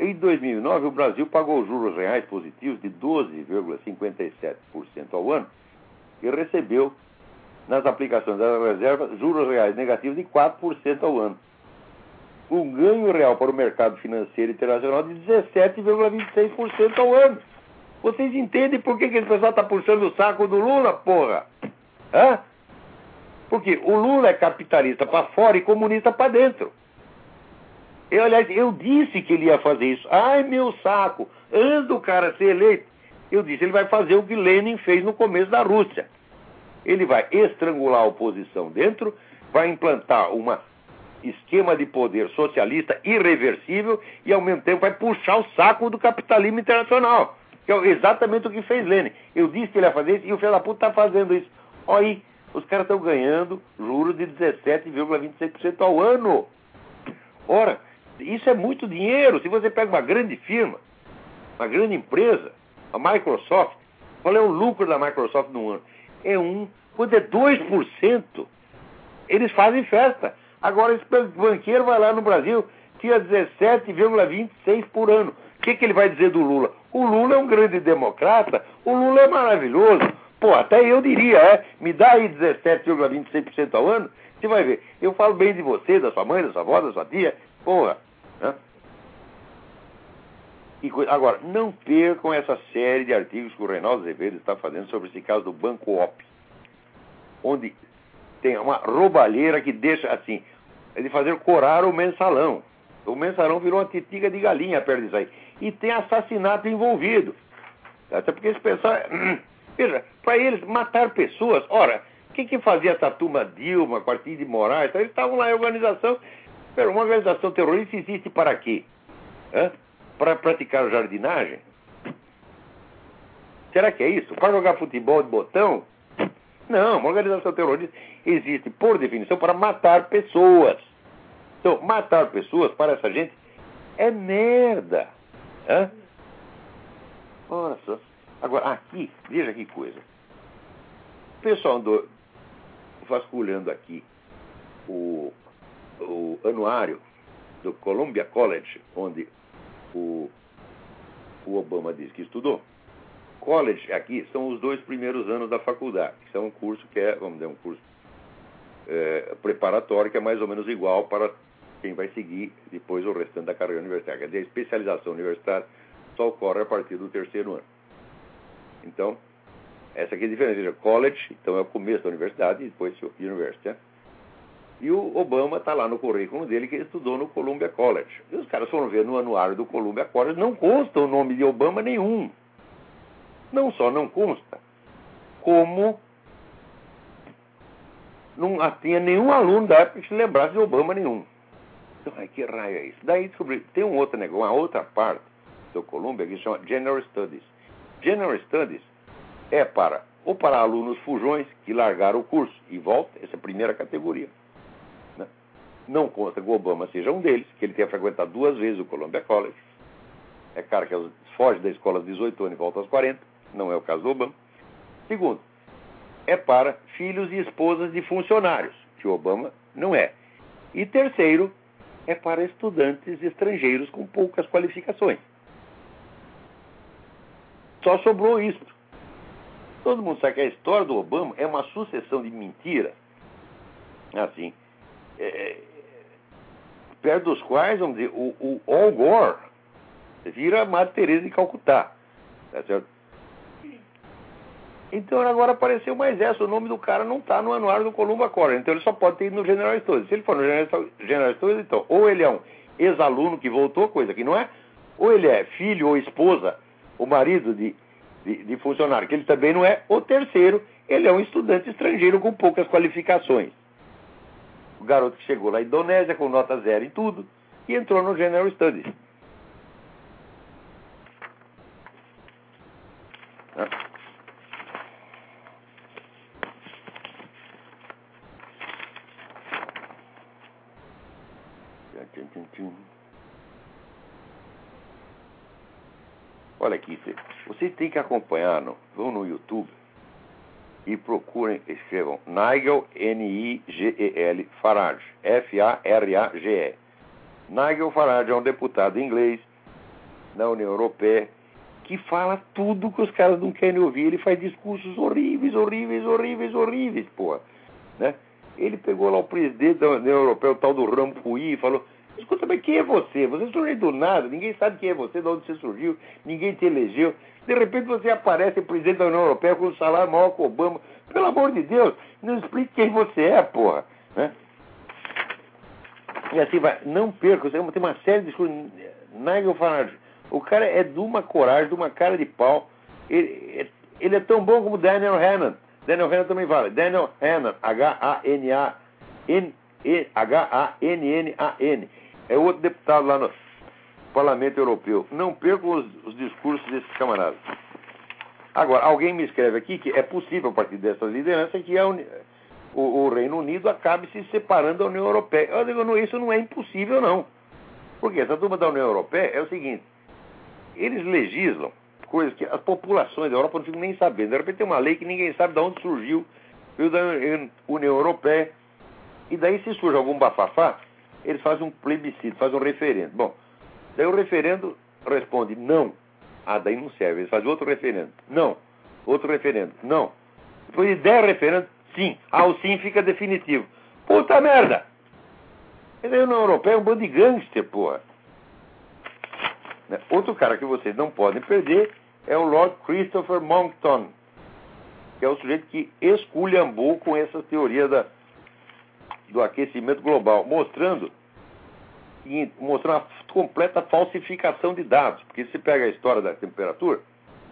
Em 2009, o Brasil pagou juros reais positivos de 12,57% ao ano e recebeu nas aplicações das reservas juros reais negativos de 4% ao ano. Um ganho real para o mercado financeiro internacional de 17,26% ao ano. Vocês entendem por que, que esse pessoal está puxando o saco do Lula, porra? Hã? Porque o Lula é capitalista para fora e comunista para dentro. Eu, aliás, eu disse que ele ia fazer isso. Ai, meu saco. Antes do cara ser eleito, eu disse, ele vai fazer o que Lenin fez no começo da Rússia. Ele vai estrangular a oposição dentro, vai implantar um esquema de poder socialista irreversível e, ao mesmo tempo, vai puxar o saco do capitalismo internacional. Que é exatamente o que fez Lenin. Eu disse que ele ia fazer isso e o filho da puta está fazendo isso. Olha aí, os caras estão ganhando juros de 17,26% ao ano. Ora, isso é muito dinheiro. Se você pega uma grande firma, uma grande empresa, a Microsoft, qual é o lucro da Microsoft no ano? é um, quando é 2%, eles fazem festa. Agora esse banqueiro vai lá no Brasil, tira 17,26 por ano. O que, que ele vai dizer do Lula? O Lula é um grande democrata, o Lula é maravilhoso. Pô, até eu diria, é, me dá aí 17,26% ao ano, você vai ver. Eu falo bem de você, da sua mãe, da sua avó, da sua tia, porra. Né? agora, não percam essa série de artigos que o Reinaldo Azevedo está fazendo sobre esse caso do Banco Op, onde tem uma roubalheira que deixa assim, é de fazer corar o mensalão. O mensalão virou uma titiga de galinha perto disso aí. E tem assassinato envolvido. Até porque esse pessoal. Veja, para eles matar pessoas. Ora, o que, fazia essa turma Dilma, Quartinho de Moraes? Eles estavam lá em organização. Pero uma organização terrorista existe para quê? Para praticar jardinagem? Será que é isso? Para jogar futebol de botão? Não, uma organização terrorista existe, por definição, para matar pessoas. Então, matar pessoas para essa gente é merda. Hã? Nossa. Agora, aqui, veja que coisa. O pessoal andou vasculhando aqui o, o anuário do Columbia College, onde o, o Obama disse que estudou. College aqui são os dois primeiros anos da faculdade, que são um curso que é, vamos dizer, um curso é, preparatório que é mais ou menos igual para quem vai seguir depois o restante da carreira universitária. Quer dizer, a especialização universitária só ocorre a partir do terceiro ano. Então, essa aqui é a diferença. College, então é o começo da universidade e depois university. Né? E o Obama está lá no currículo dele que ele estudou no Columbia College. E os caras foram ver no anuário do Columbia College, não consta o nome de Obama nenhum. Não só não consta, como não tinha nenhum aluno da época que se lembrasse de Obama nenhum. Então, ai, que raio é isso? Daí descobri, tem um outro negócio, uma outra parte do Columbia que se chama General Studies. General Studies é para ou para alunos fujões que largaram o curso e voltam, essa é a primeira categoria. Não consta que o Obama seja um deles, que ele tenha frequentado duas vezes o Columbia College. É cara que foge da escola aos 18 anos e volta aos 40. Não é o caso do Obama. Segundo, é para filhos e esposas de funcionários. tio Obama não é. E terceiro, é para estudantes estrangeiros com poucas qualificações. Só sobrou isso. Todo mundo sabe que a história do Obama é uma sucessão de mentiras, assim, é, perto dos quais, vamos dizer, o, o Al Gore vira Madre Teresa de Calcutá, tá certo? Então agora apareceu mais essa. O nome do cara não está no anuário do Columba College. Então ele só pode ter ido no General Studies. Se ele for no General Studies, então, ou ele é um ex-aluno que voltou, coisa que não é, ou ele é filho ou esposa, o marido de, de, de funcionário, que ele também não é, ou terceiro, ele é um estudante estrangeiro com poucas qualificações. O garoto que chegou lá na Indonésia com nota zero em tudo e entrou no General Studies. Olha aqui, vocês têm que acompanhar, no, vão no YouTube e procurem, escrevam Nigel, N-I-G-E-L, Farage, F-A-R-A-G-E. Nigel Farage é um deputado inglês da União Europeia que fala tudo que os caras não querem ouvir. Ele faz discursos horríveis, horríveis, horríveis, horríveis, porra. Né? Ele pegou lá o presidente da União Europeia, o tal do Rampuí, e falou: Escuta, mas quem é você? Você surgiu do nada, ninguém sabe quem é você, de onde você surgiu, ninguém te elegeu. De repente você aparece presidente da União Europeia com um salário maior que Obama. Pelo amor de Deus, não explique quem você é, porra. Né? E assim vai, não perca, tem uma série de discursos. Nigel Farage, o cara é de uma coragem, de uma cara de pau. Ele, ele é tão bom como Daniel Hannan. Daniel Hannan também fala. Daniel Hannan, H-A-N-A-N-H-A-N-N-A-N. -N é outro deputado lá no Parlamento Europeu. Não percam os, os discursos desses camaradas. Agora, alguém me escreve aqui que é possível, a partir dessas lideranças, que a, o, o, Reino Unido acabe se separando da União Europeia. Eu digo, não, isso não é impossível, não. Porque essa turma da União Europeia é o seguinte: eles legislam coisas que as populações da Europa não ficam nem sabendo. De repente tem uma lei que ninguém sabe de onde surgiu, veio da União Europeia. E daí, se surge algum bafafá, eles fazem um plebiscito, fazem um referendo. Bom, daí o referendo responde não. Ah, daí não serve. Eles fazem outro referendo. Não. Outro referendo. Não. Depois de 10 referendos, sim. Ah, o sim fica definitivo. Puta merda! Daí a União Europeia é um bando de gangster, porra. Né? Outro cara que vocês não podem perder é o Lord Christopher Monckton, que é o sujeito que esculhambou com essa teoria da, do aquecimento global, mostrando, mostrando uma completa falsificação de dados. Porque se pega a história da temperatura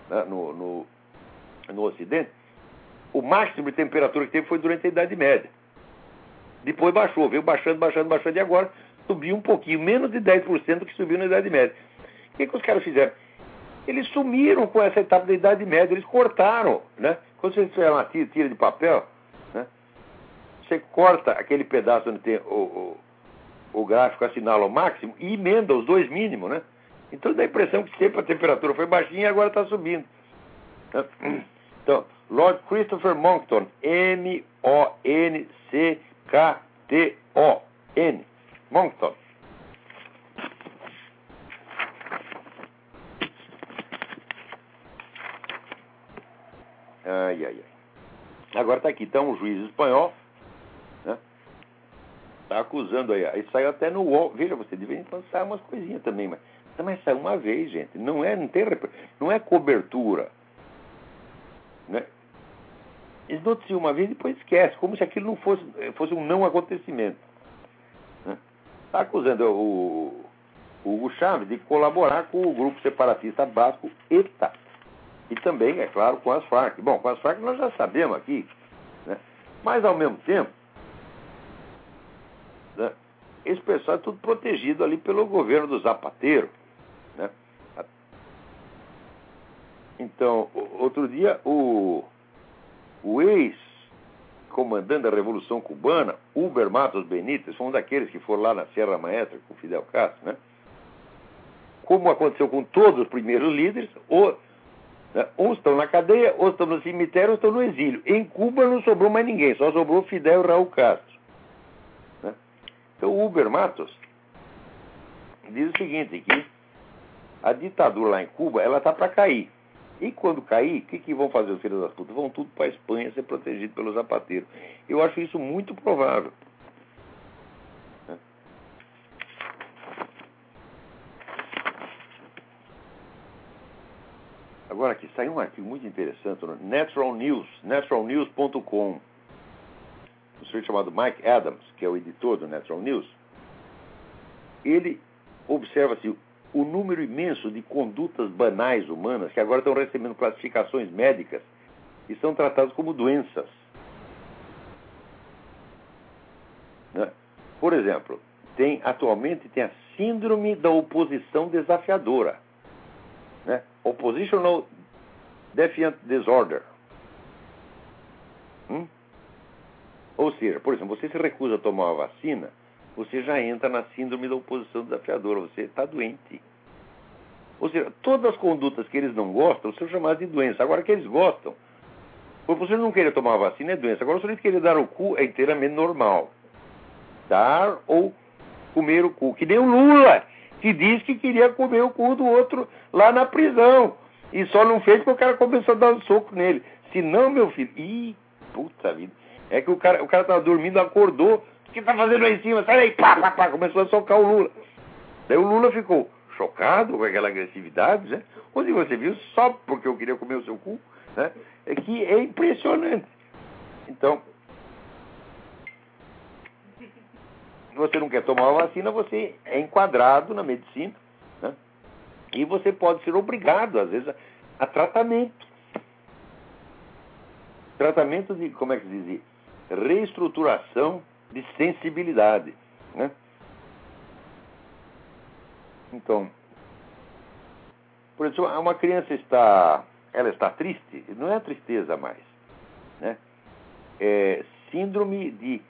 né, no, no, no Ocidente, o máximo de temperatura que teve foi durante a Idade Média. Depois baixou, veio baixando, baixando, baixando, e agora subiu um pouquinho, menos de 10% do que subiu na Idade Média. O que, que os caras fizeram? Eles sumiram com essa etapa da Idade Média, eles cortaram, né? Quando vocês fizeram uma tira de papel, você corta aquele pedaço onde tem o, o, o gráfico assinala o máximo e emenda os dois mínimos, né? Então dá a impressão que sempre a temperatura foi baixinha e agora está subindo. Então, Lord Christopher Monckton, M-O-N-C-K-T-O-N, Monckton. Ai, ai, ai. Agora está aqui, então, um juiz espanhol Está acusando aí. Aí saiu até no UOL. Veja, você de vez em quando sai umas coisinhas também, mas, mas sai uma vez, gente. Não é, não tem, não é cobertura. Né? Eles noticiam uma vez e depois esquece, como se aquilo não fosse, fosse um não acontecimento. Né? acusando o, o Hugo Chaves de colaborar com o grupo separatista basco ETA. E também, é claro, com as Farc. Bom, com as Farc nós já sabemos aqui. Né? Mas, ao mesmo tempo? Esse pessoal é tudo protegido ali pelo governo do Zapateiro. Né? Então, outro dia, o, o ex-comandante da Revolução Cubana, Uber Matos Benítez, foi um daqueles que foram lá na Serra Maestra com Fidel Castro, né? como aconteceu com todos os primeiros líderes, ou, né, uns estão na cadeia, outros estão no cemitério, outros estão no exílio. Em Cuba não sobrou mais ninguém, só sobrou Fidel e Raul Castro. Então, o Uber Matos diz o seguinte, que a ditadura lá em Cuba, ela tá para cair. E quando cair, o que, que vão fazer os filhos das putas? Vão tudo para a Espanha ser protegido pelos zapateiros. Eu acho isso muito provável. Agora aqui, saiu um artigo muito interessante no Natural News, naturalnews.com. Sujeito chamado Mike Adams, que é o editor do Natural News, ele observa assim, o número imenso de condutas banais humanas que agora estão recebendo classificações médicas e são tratadas como doenças. Né? Por exemplo, tem atualmente tem a síndrome da oposição desafiadora. Né? Oppositional Defiant Disorder. Hum? Ou seja, por exemplo, você se recusa a tomar uma vacina, você já entra na síndrome da oposição desafiadora, você está doente. Ou seja, todas as condutas que eles não gostam são chamadas de doença. Agora, que eles gostam, por você não querer tomar vacina é doença. Agora, se ele querer dar o cu, é inteiramente normal. Dar ou comer o cu. Que nem o Lula que disse que queria comer o cu do outro lá na prisão. E só não fez porque o cara começou a dar um soco nele. Se não, meu filho. Ih, puta vida. É que o cara, o cara tava dormindo, acordou. O que tá fazendo aí em cima? Sai daí, pá, pá, pá. Começou a socar o Lula. Daí o Lula ficou chocado com aquela agressividade, né? Onde você viu, só porque eu queria comer o seu cu, né? É que é impressionante. Então, você não quer tomar a vacina, você é enquadrado na medicina. Né? E você pode ser obrigado, às vezes, a, a tratamento. Tratamento de, como é que se diz? Reestruturação de sensibilidade. Né? Então, por exemplo, uma criança está, ela está triste, não é tristeza mais, né? É síndrome de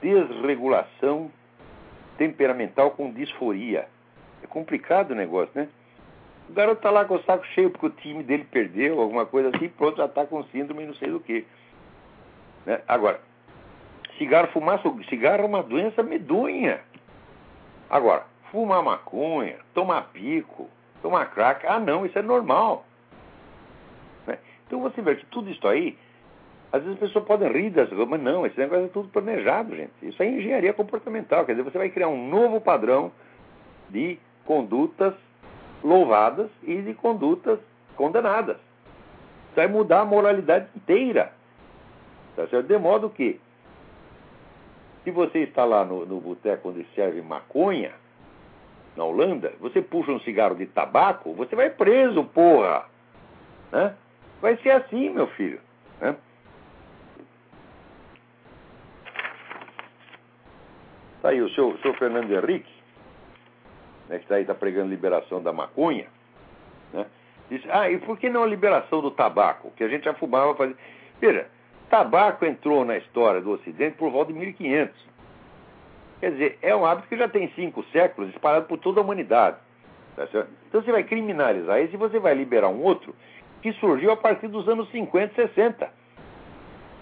desregulação temperamental com disforia. É complicado o negócio, né? O garoto está lá com o saco cheio porque o time dele perdeu, alguma coisa assim, pronto, já está com síndrome não sei do que. Né? Agora, cigarro, fumaça, cigarro é uma doença medonha. Agora, fumar maconha, tomar pico, tomar crack, ah não, isso é normal. Né? Então você vê que tudo isso aí às vezes as pessoas podem rir das coisas, mas não, esse negócio é tudo planejado, gente. Isso é engenharia comportamental. Quer dizer, você vai criar um novo padrão de condutas louvadas e de condutas condenadas. Isso vai mudar a moralidade inteira. Tá certo? De modo que, se você está lá no, no boteco onde serve maconha, na Holanda, você puxa um cigarro de tabaco, você vai preso, porra. Né? Vai ser assim, meu filho. Né? Está aí o o senhor Fernando Henrique, né, que está aí tá pregando liberação da maconha, né, disse, ah, e por que não a liberação do tabaco? Que a gente já fumava fazer. Veja, tabaco entrou na história do Ocidente por volta de 1500. Quer dizer, é um hábito que já tem cinco séculos espalhado por toda a humanidade. Tá então você vai criminalizar esse e você vai liberar um outro que surgiu a partir dos anos 50, 60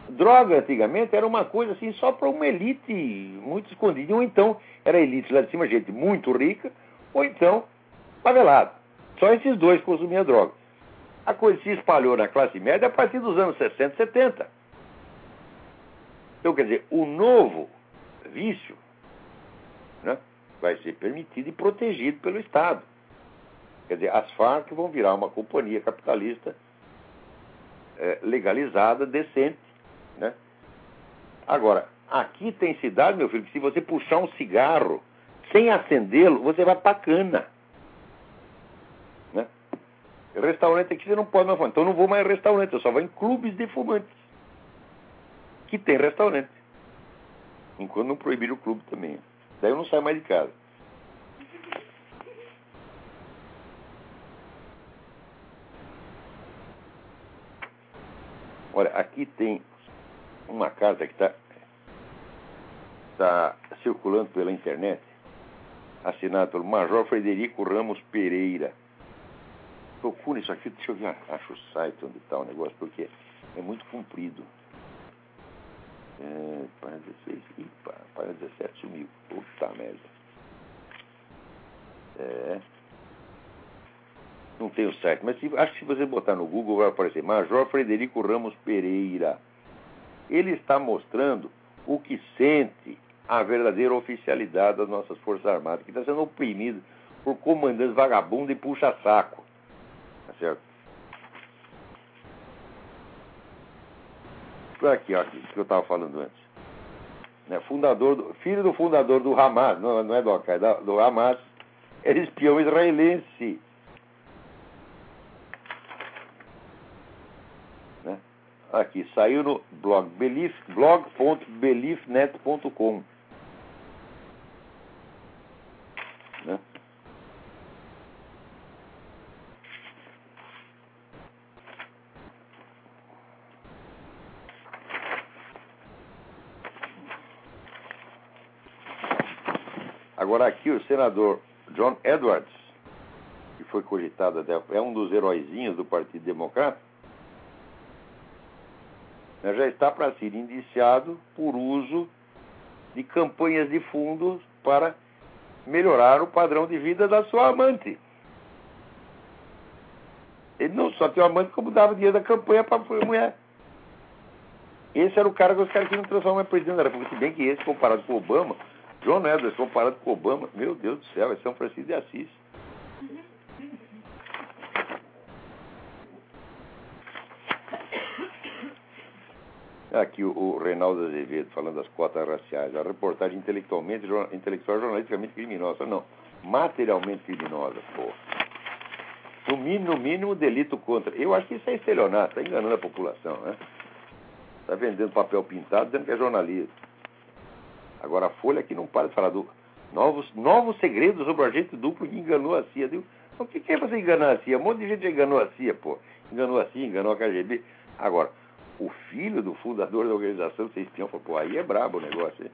droga antigamente era uma coisa assim só para uma elite muito escondida. Ou então era elite lá de cima, gente muito rica, ou então favelado. Só esses dois consumiam droga. A coisa se espalhou na classe média a partir dos anos 60, 70. Então, quer dizer, o novo vício né, vai ser permitido e protegido pelo Estado. Quer dizer, as Farc vão virar uma companhia capitalista é, legalizada, decente, né? Agora, aqui tem cidade, meu filho, que se você puxar um cigarro sem acendê-lo, você vai pra cana. Né? Restaurante aqui você não pode mais fumar. Então não vou mais em restaurante, eu só vou em clubes de fumantes. Que tem restaurante. Enquanto não proibir o clube também. Daí eu não saio mais de casa. Olha, aqui tem uma carta que está tá circulando pela internet, assinada pelo Major Frederico Ramos Pereira. Procura isso aqui, deixa eu ver, acho o site onde está o negócio, porque é muito comprido. É, página 16. Ih, página 17 sumiu. Puta merda. É. Não tem o site, mas se, acho que se você botar no Google vai aparecer Major Frederico Ramos Pereira. Ele está mostrando o que sente a verdadeira oficialidade das nossas Forças Armadas, que está sendo oprimido por comandantes vagabundos e puxa-saco. Tá certo? Aqui, ó, que eu estava falando antes. Né, fundador do, filho do fundador do Hamas, não, não é do Al-Qaeda, do Hamas, era espião israelense. Né? Aqui, saiu no blog belief, blog.beliefnet.com. Agora aqui o senador John Edwards, que foi cogitado até, é um dos heróizinhos do Partido Democrata, né, já está para ser indiciado por uso de campanhas de fundos para melhorar o padrão de vida da sua amante. Ele não só uma amante, como dava dinheiro da campanha para a mulher. Esse era o cara que os caras queriam transformar em presidente da República. Se bem que esse, comparado com o Obama, John Edwards, comparado com Obama, meu Deus do céu, é São Francisco de Assis. Aqui o, Reinaldo Azevedo falando das cotas raciais. A reportagem intelectualmente, intelectual jornalisticamente criminosa. Não, materialmente criminosa, pô. No mínimo, no mínimo, delito contra. Eu acho que isso é estelionato, está enganando a população, né? Está vendendo papel pintado dizendo que é jornalismo. Agora a Folha aqui não para de falar do novos, novos segredos sobre o agente duplo que enganou a CIA. Digo, o que, que é você enganar a CIA? Um monte de gente enganou a CIA, pô. Enganou a CIA, enganou a KGB. Agora, o filho do fundador da organização ser espião, falou, pô, aí é brabo o negócio. Hein?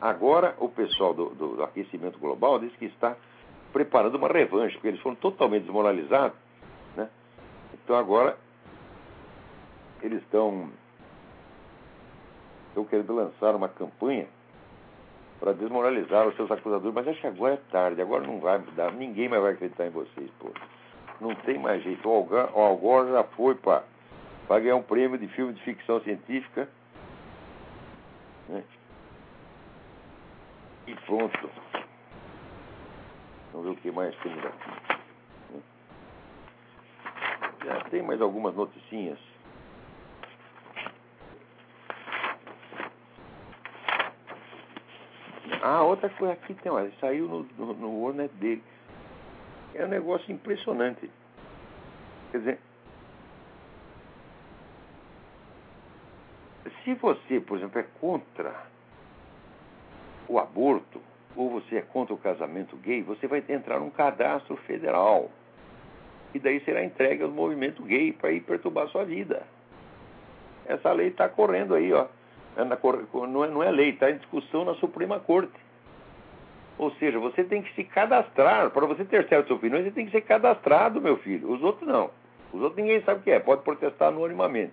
Agora, o pessoal do, do, do, aquecimento global diz que está preparando uma revanche, porque eles foram totalmente desmoralizados. Né? Então, agora, eles estão estão querendo lançar uma campanha para desmoralizar os seus acusadores, mas acho que agora é tarde, agora não vai dar, ninguém mais vai acreditar em vocês, pô. Não tem mais jeito. O Algor já foi para ganhar um prêmio de filme de ficção científica. Né? E pronto. Vamos ver o que mais tem aqui. Já tem mais algumas noticinhas. Ah, outra coisa aqui tem, olha, saiu no, no, no Warnet dele. É um negócio impressionante. Quer dizer, se você, por exemplo, é contra o aborto, ou você é contra o casamento gay, você vai entrar num cadastro federal. E daí será entregue ao movimento gay para ir perturbar sua vida. Essa lei está correndo aí, ó. É não é, não é lei, está em discussão na Suprema Corte. Ou seja, você tem que se cadastrar. Para você ter certas opiniões, você tem que ser cadastrado, meu filho. Os outros não. Os outros ninguém sabe o que é, pode protestar anonimamente.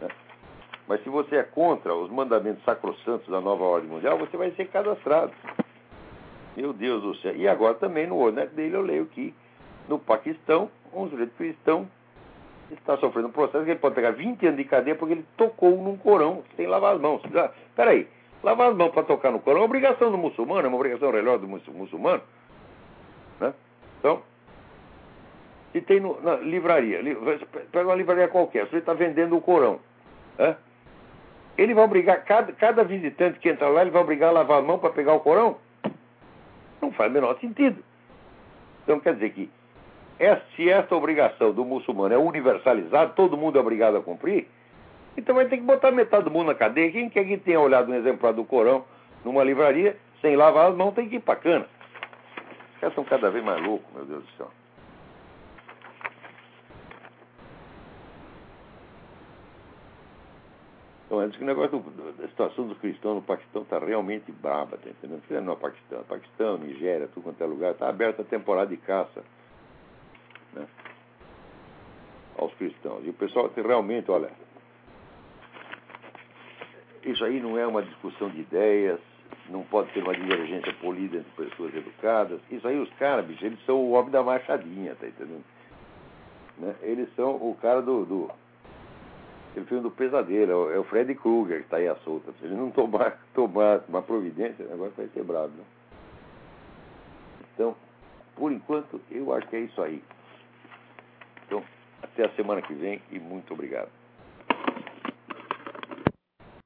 Né? Mas se você é contra os mandamentos sacrossantos da nova ordem mundial, você vai ser cadastrado. Meu Deus do céu. E agora também no Ornet dele eu leio que no Paquistão, um sujeito cristão está sofrendo um processo que ele pode pegar 20 anos de cadeia porque ele tocou num corão sem lavar as mãos. Peraí, lavar as mãos para tocar no corão é uma obrigação do muçulmano, é uma obrigação relógio do muçulmano. Né? Então, se tem no, na livraria, pega uma livraria qualquer, você está vendendo o Corão. Né? Ele vai obrigar, cada, cada visitante que entra lá, ele vai obrigar a lavar a mão para pegar o Corão? Não faz o menor sentido. Então quer dizer que se esta obrigação do muçulmano é universalizada, todo mundo é obrigado a cumprir, então vai ter que botar metade do mundo na cadeia. Quem quer que tenha olhado um exemplar do Corão numa livraria, sem lavar as mãos, tem que ir para cana. Os caras estão cada vez mais loucos, meu Deus do céu. Então, é que o negócio do, da situação dos cristãos no Paquistão está realmente braba, tá entendendo? Não no Paquistão, Paquistão, Nigéria, tudo quanto é lugar, está aberta a temporada de caça né, aos cristãos. E o pessoal realmente, olha, isso aí não é uma discussão de ideias, não pode ser uma divergência polida entre pessoas educadas. Isso aí, os caras, eles são o homem da machadinha, tá entendendo? Né? Eles são o cara do, do aquele filme do pesadelo, é o Freddy Krueger que está aí à solta. Se ele não tomar, tomar uma providência, o negócio vai ser bravo. Né? Então, por enquanto, eu acho que é isso aí. Até a semana que vem e muito obrigado.